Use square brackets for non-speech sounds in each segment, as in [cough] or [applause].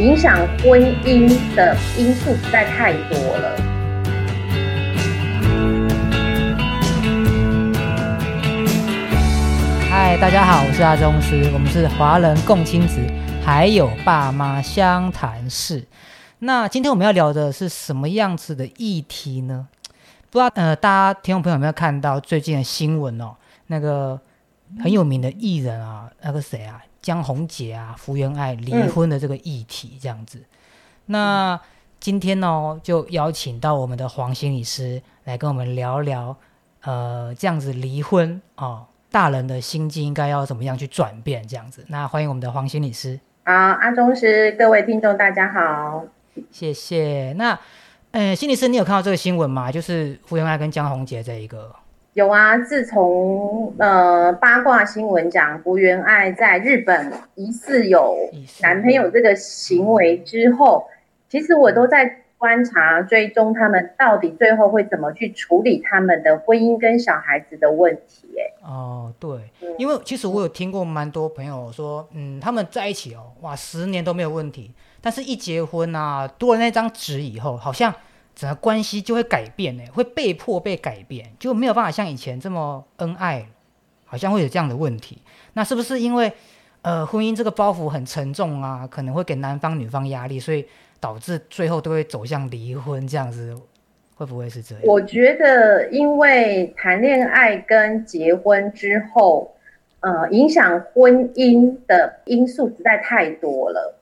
影响婚姻的因素实在太多了。嗨，大家好，我是阿宗师，我们是华人共亲子，还有爸妈相谈室。那今天我们要聊的是什么样子的议题呢？不知道呃，大家听众朋友有没有看到最近的新闻哦？那个很有名的艺人啊，那个谁啊，江宏杰啊，福原爱离婚的这个议题这样子。那今天呢，就邀请到我们的黄心理师来跟我们聊聊，呃，这样子离婚哦，大人的心境应该要怎么样去转变这样子。那欢迎我们的黄心理师。好，阿忠师，各位听众大家好。谢谢。那，呃，心理师，你有看到这个新闻吗？就是福原爱跟江宏杰这一个。有啊，自从呃八卦新闻讲福原爱在日本疑似有男朋友这个行为之后，其实我都在观察追踪他们到底最后会怎么去处理他们的婚姻跟小孩子的问题。哎，哦，对，因为其实我有听过蛮多朋友说，嗯，他们在一起哦，哇，十年都没有问题。但是，一结婚啊，多了那张纸以后，好像整个关系就会改变呢，会被迫被改变，就没有办法像以前这么恩爱，好像会有这样的问题。那是不是因为，呃，婚姻这个包袱很沉重啊，可能会给男方女方压力，所以导致最后都会走向离婚这样子？会不会是这样？我觉得，因为谈恋爱跟结婚之后，呃，影响婚姻的因素实在太多了。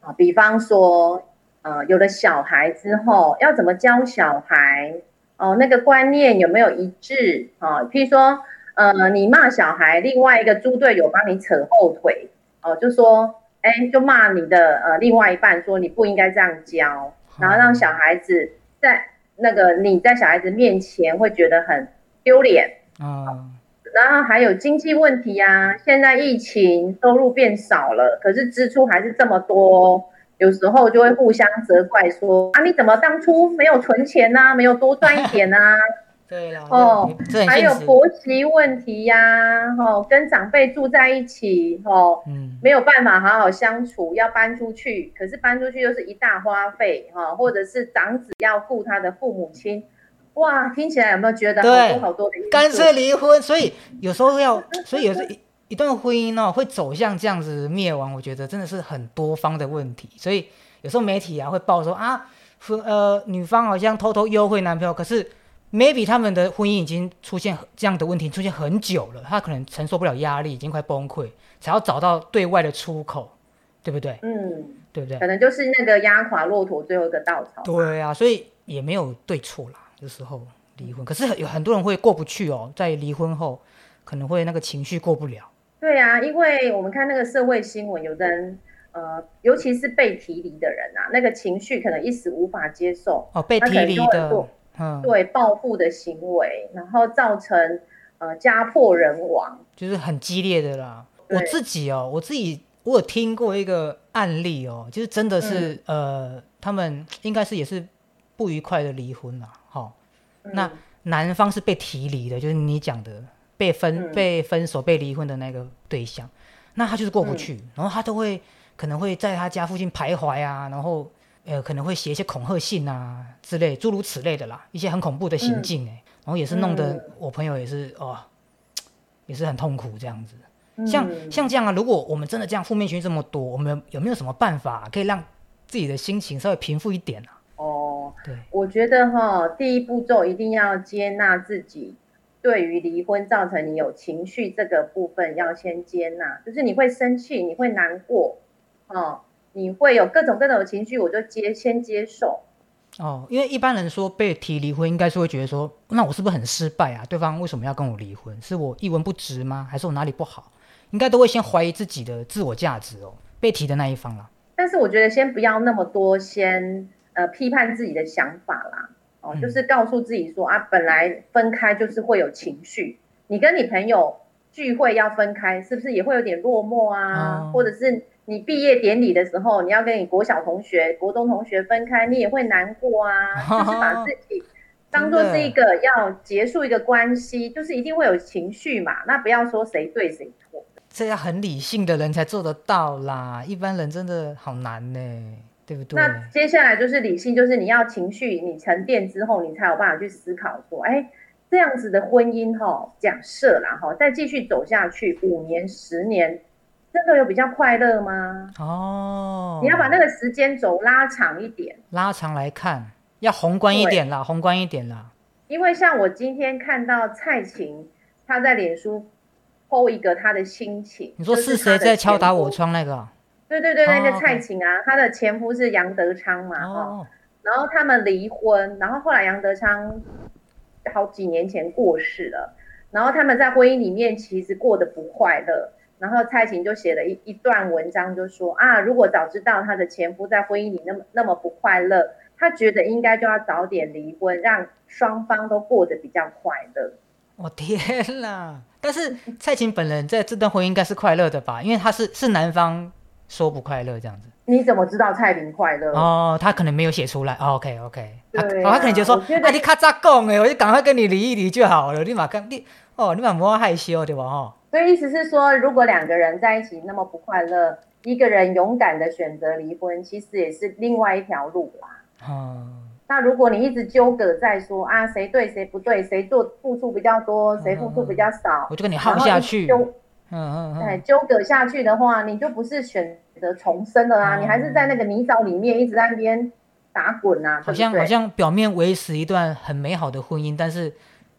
啊，比方说，呃，有了小孩之后，要怎么教小孩？哦，那个观念有没有一致？啊，譬如说，呃，你骂小孩，另外一个猪队友帮你扯后腿，哦，就说，哎，就骂你的呃另外一半，说你不应该这样教，然后让小孩子在那个你在小孩子面前会觉得很丢脸。啊。然后还有经济问题呀，现在疫情收入变少了，可是支出还是这么多，有时候就会互相责怪说啊，你怎么当初没有存钱呢？没有多赚一点呢？[laughs] 对了，哦，还有婆媳问题呀，哦，跟长辈住在一起，哦，嗯，没有办法好好相处，要搬出去，可是搬出去又是一大花费，哈，或者是长子要顾他的父母亲。哇，听起来有没有觉得好多好多的？干脆离婚，所以有时候要，所以有时一一段婚姻呢会走向这样子灭亡，我觉得真的是很多方的问题。所以有时候媒体啊会报说啊，呃女方好像偷偷幽会男朋友，可是 maybe 他们的婚姻已经出现这样的问题，出现很久了，他可能承受不了压力，已经快崩溃，才要找到对外的出口，对不对？嗯，对不对？可能就是那个压垮骆驼最后一个稻草。对啊，所以也没有对错啦。有时候离婚，可是有很多人会过不去哦，在离婚后可能会那个情绪过不了。对啊，因为我们看那个社会新闻，有的人呃，尤其是被提离的人啊，那个情绪可能一时无法接受哦，被提离的，嗯，对，报复的行为，然后造成呃家破人亡，就是很激烈的啦。我自己哦，我自己我有听过一个案例哦，就是真的是呃，他们应该是也是不愉快的离婚了。好，那男方是被提离的，就是你讲的被分、被分手、被离婚的那个对象，那他就是过不去，然后他都会可能会在他家附近徘徊啊，然后呃可能会写一些恐吓信啊之类，诸如此类的啦，一些很恐怖的行径哎，然后也是弄得我朋友也是哦，也是很痛苦这样子。像像这样啊，如果我们真的这样负面情绪这么多，我们有没有什么办法可以让自己的心情稍微平复一点呢啊？对，我觉得哈，第一步骤一定要接纳自己对于离婚造成你有情绪这个部分，要先接纳，就是你会生气，你会难过，哦，你会有各种各种的情绪，我就接先接受。哦，因为一般人说被提离婚，应该是会觉得说，那我是不是很失败啊？对方为什么要跟我离婚？是我一文不值吗？还是我哪里不好？应该都会先怀疑自己的自我价值哦。被提的那一方啦，但是我觉得先不要那么多，先。呃，批判自己的想法啦，哦，就是告诉自己说啊，本来分开就是会有情绪。你跟你朋友聚会要分开，是不是也会有点落寞啊？或者是你毕业典礼的时候，你要跟你国小同学、国中同学分开，你也会难过啊。[laughs] 就是把自己当做是一个要结束一个关系，就是一定会有情绪嘛。那不要说谁对谁错。这要很理性的人才做得到啦，一般人真的好难呢，对不对？那接下来就是理性，就是你要情绪你沉淀之后，你才有办法去思考说，哎，这样子的婚姻哈，假设啦哈，再继续走下去五年、十年，真的有比较快乐吗？哦，你要把那个时间轴拉长一点，拉长来看，要宏观一点啦，宏观一点啦。因为像我今天看到蔡琴，她在脸书 po 一个她的心情。你说是谁在敲打我窗那个？对对对，那个蔡琴啊，她的前夫是杨德昌嘛，哦，然后他们离婚，然后后来杨德昌好几年前过世了，然后他们在婚姻里面其实过得不快乐，然后蔡琴就写了一一段文章，就说啊，如果早知道她的前夫在婚姻里那么那么不快乐。她觉得应该就要早点离婚，让双方都过得比较快乐。我天啦！但是蔡琴本人在这段婚姻应该是快乐的吧？因为他是是男方说不快乐这样子。你怎么知道蔡明快乐？哦，他可能没有写出来。OK OK，他他可能觉得说，啊，你咔咋讲哎，我就赶快跟你离一离就好了。立马跟你哦，立马不要害羞对吧？哦。所以意思是说，如果两个人在一起那么不快乐，一个人勇敢的选择离婚，其实也是另外一条路啦。哦，那如果你一直纠葛在说啊谁对谁不对，谁做付出比较多，谁付出比较少，我就跟你耗下去。嗯嗯，哎，纠葛下去的话，你就不是选择重生了啊，你还是在那个泥沼里面一直在那边打滚啊。好像好像表面维持一段很美好的婚姻，但是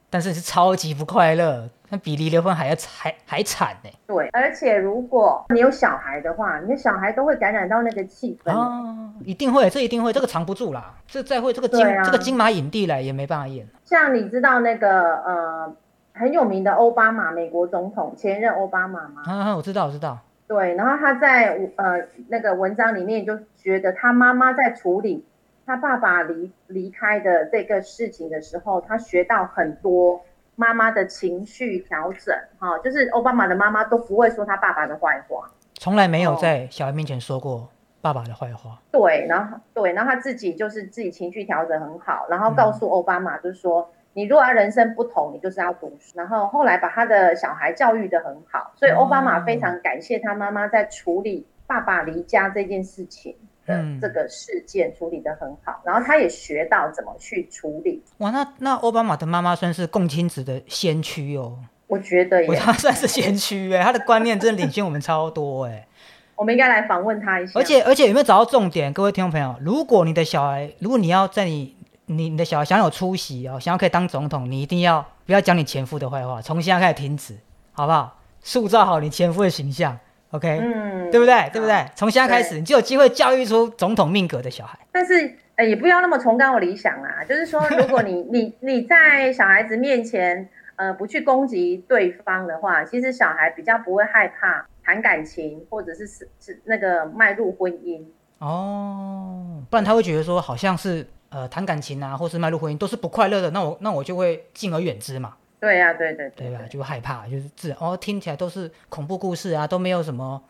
但是是超级不快乐。那比离了婚还要还还惨呢。对，而且如果你有小孩的话，你的小孩都会感染到那个气氛。哦，一定会，这一定会，这个藏不住啦。这再会，这个金这个金马影帝来也没办法演。像你知道那个呃很有名的奥巴马，美国总统前任奥巴马吗？啊，我知道，我知道。对，然后他在呃那个文章里面就觉得他妈妈在处理他爸爸离离开的这个事情的时候，他学到很多。妈妈的情绪调整，哈，就是奥巴马的妈妈都不会说他爸爸的坏话，从来没有在小孩面前说过爸爸的坏话。对，然后对，然后他自己就是自己情绪调整很好，然后告诉奥巴马就是说，你如果要人生不同，你就是要读书。然后后来把他的小孩教育的很好，所以奥巴马非常感谢他妈妈在处理爸爸离家这件事情。嗯，这个事件处理的很好，然后他也学到怎么去处理。哇，那那奥巴马的妈妈算是共亲子的先驱哦。我觉得，他算是先驱哎，他的观念真的领先我们超多哎。[laughs] 我们应该来访问他一下。而且而且有没有找到重点？各位听众朋友，如果你的小孩，如果你要在你你你的小孩想有出息哦，想要可以当总统，你一定要不要讲你前夫的坏话，从现在开始停止，好不好？塑造好你前夫的形象。OK，嗯，对不对？对不对？从现在开始，你就有机会教育出总统命格的小孩。但是，呃，也不要那么崇高的理想啊。就是说，如果你 [laughs] 你你在小孩子面前，呃，不去攻击对方的话，其实小孩比较不会害怕谈感情，或者是是是那个迈入婚姻。哦，不然他会觉得说，好像是呃谈感情啊，或是迈入婚姻都是不快乐的，那我那我就会敬而远之嘛。对呀，对对对，对吧？就害怕，就是自哦，听起来都是恐怖故事啊，都没有什么，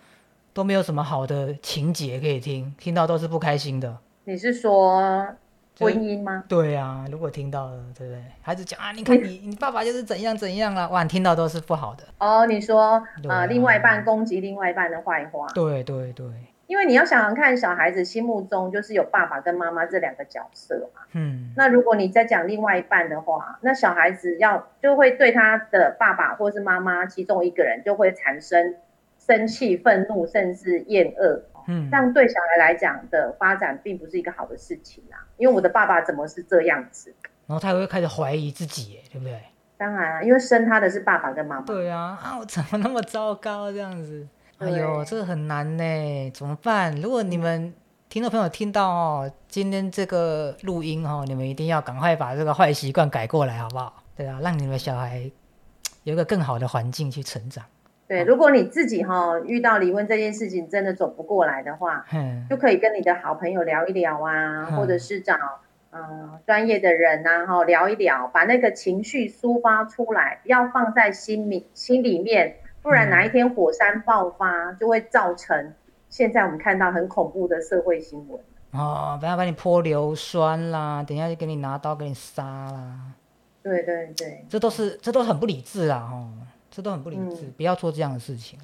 都没有什么好的情节可以听，听到都是不开心的。你是说婚姻吗？对啊，如果听到了，对不对？孩子讲啊，你看你 [laughs] 你爸爸就是怎样怎样了，哇，听到都是不好的。哦，你说啊，另外一半攻击另外一半的坏话。对对对。因为你要想想看，小孩子心目中就是有爸爸跟妈妈这两个角色嘛。嗯。那如果你再讲另外一半的话，那小孩子要就会对他的爸爸或是妈妈其中一个人就会产生生气、愤怒，甚至厌恶。嗯。这样对小孩来讲的发展并不是一个好的事情啊。因为我的爸爸怎么是这样子？然后他会开始怀疑自己，对不对？当然啊，因为生他的是爸爸跟妈妈。对啊，啊，我怎么那么糟糕这样子？哎呦，这个很难呢，怎么办？如果你们听众朋友听到哦，今天这个录音哦，你们一定要赶快把这个坏习惯改过来，好不好？对啊，让你们小孩有一个更好的环境去成长。对，如果你自己哈遇到离婚这件事情真的走不过来的话，就可以跟你的好朋友聊一聊啊，或者是找嗯专业的人呐哈聊一聊，把那个情绪抒发出来，不要放在心里心里面。不然哪一天火山爆发，就会造成现在我们看到很恐怖的社会新闻哦，不要把你泼硫酸啦，等下就给你拿刀给你杀啦。对对对，这都是这都很不理智啊！哦，这都很不理智，不要做这样的事情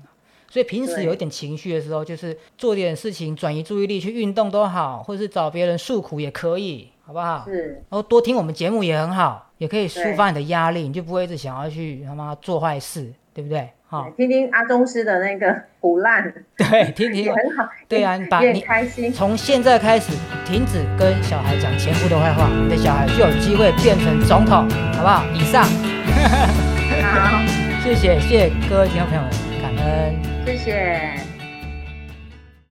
所以平时有一点情绪的时候，就是做点事情转移注意力，去运动都好，或者是找别人诉苦也可以，好不好？是。然后多听我们节目也很好，也可以抒发你的压力，你就不会一直想要去他妈做坏事，对不对？好，听听阿宗师的那个 [laughs] 胡烂，对，听听很好。对啊，你把你开心。从现在开始停止跟小孩讲前夫的坏话，你的小孩就有机会变成总统，好不好？以上。好，[laughs] 谢谢谢谢各位听众朋友们，感恩，谢谢。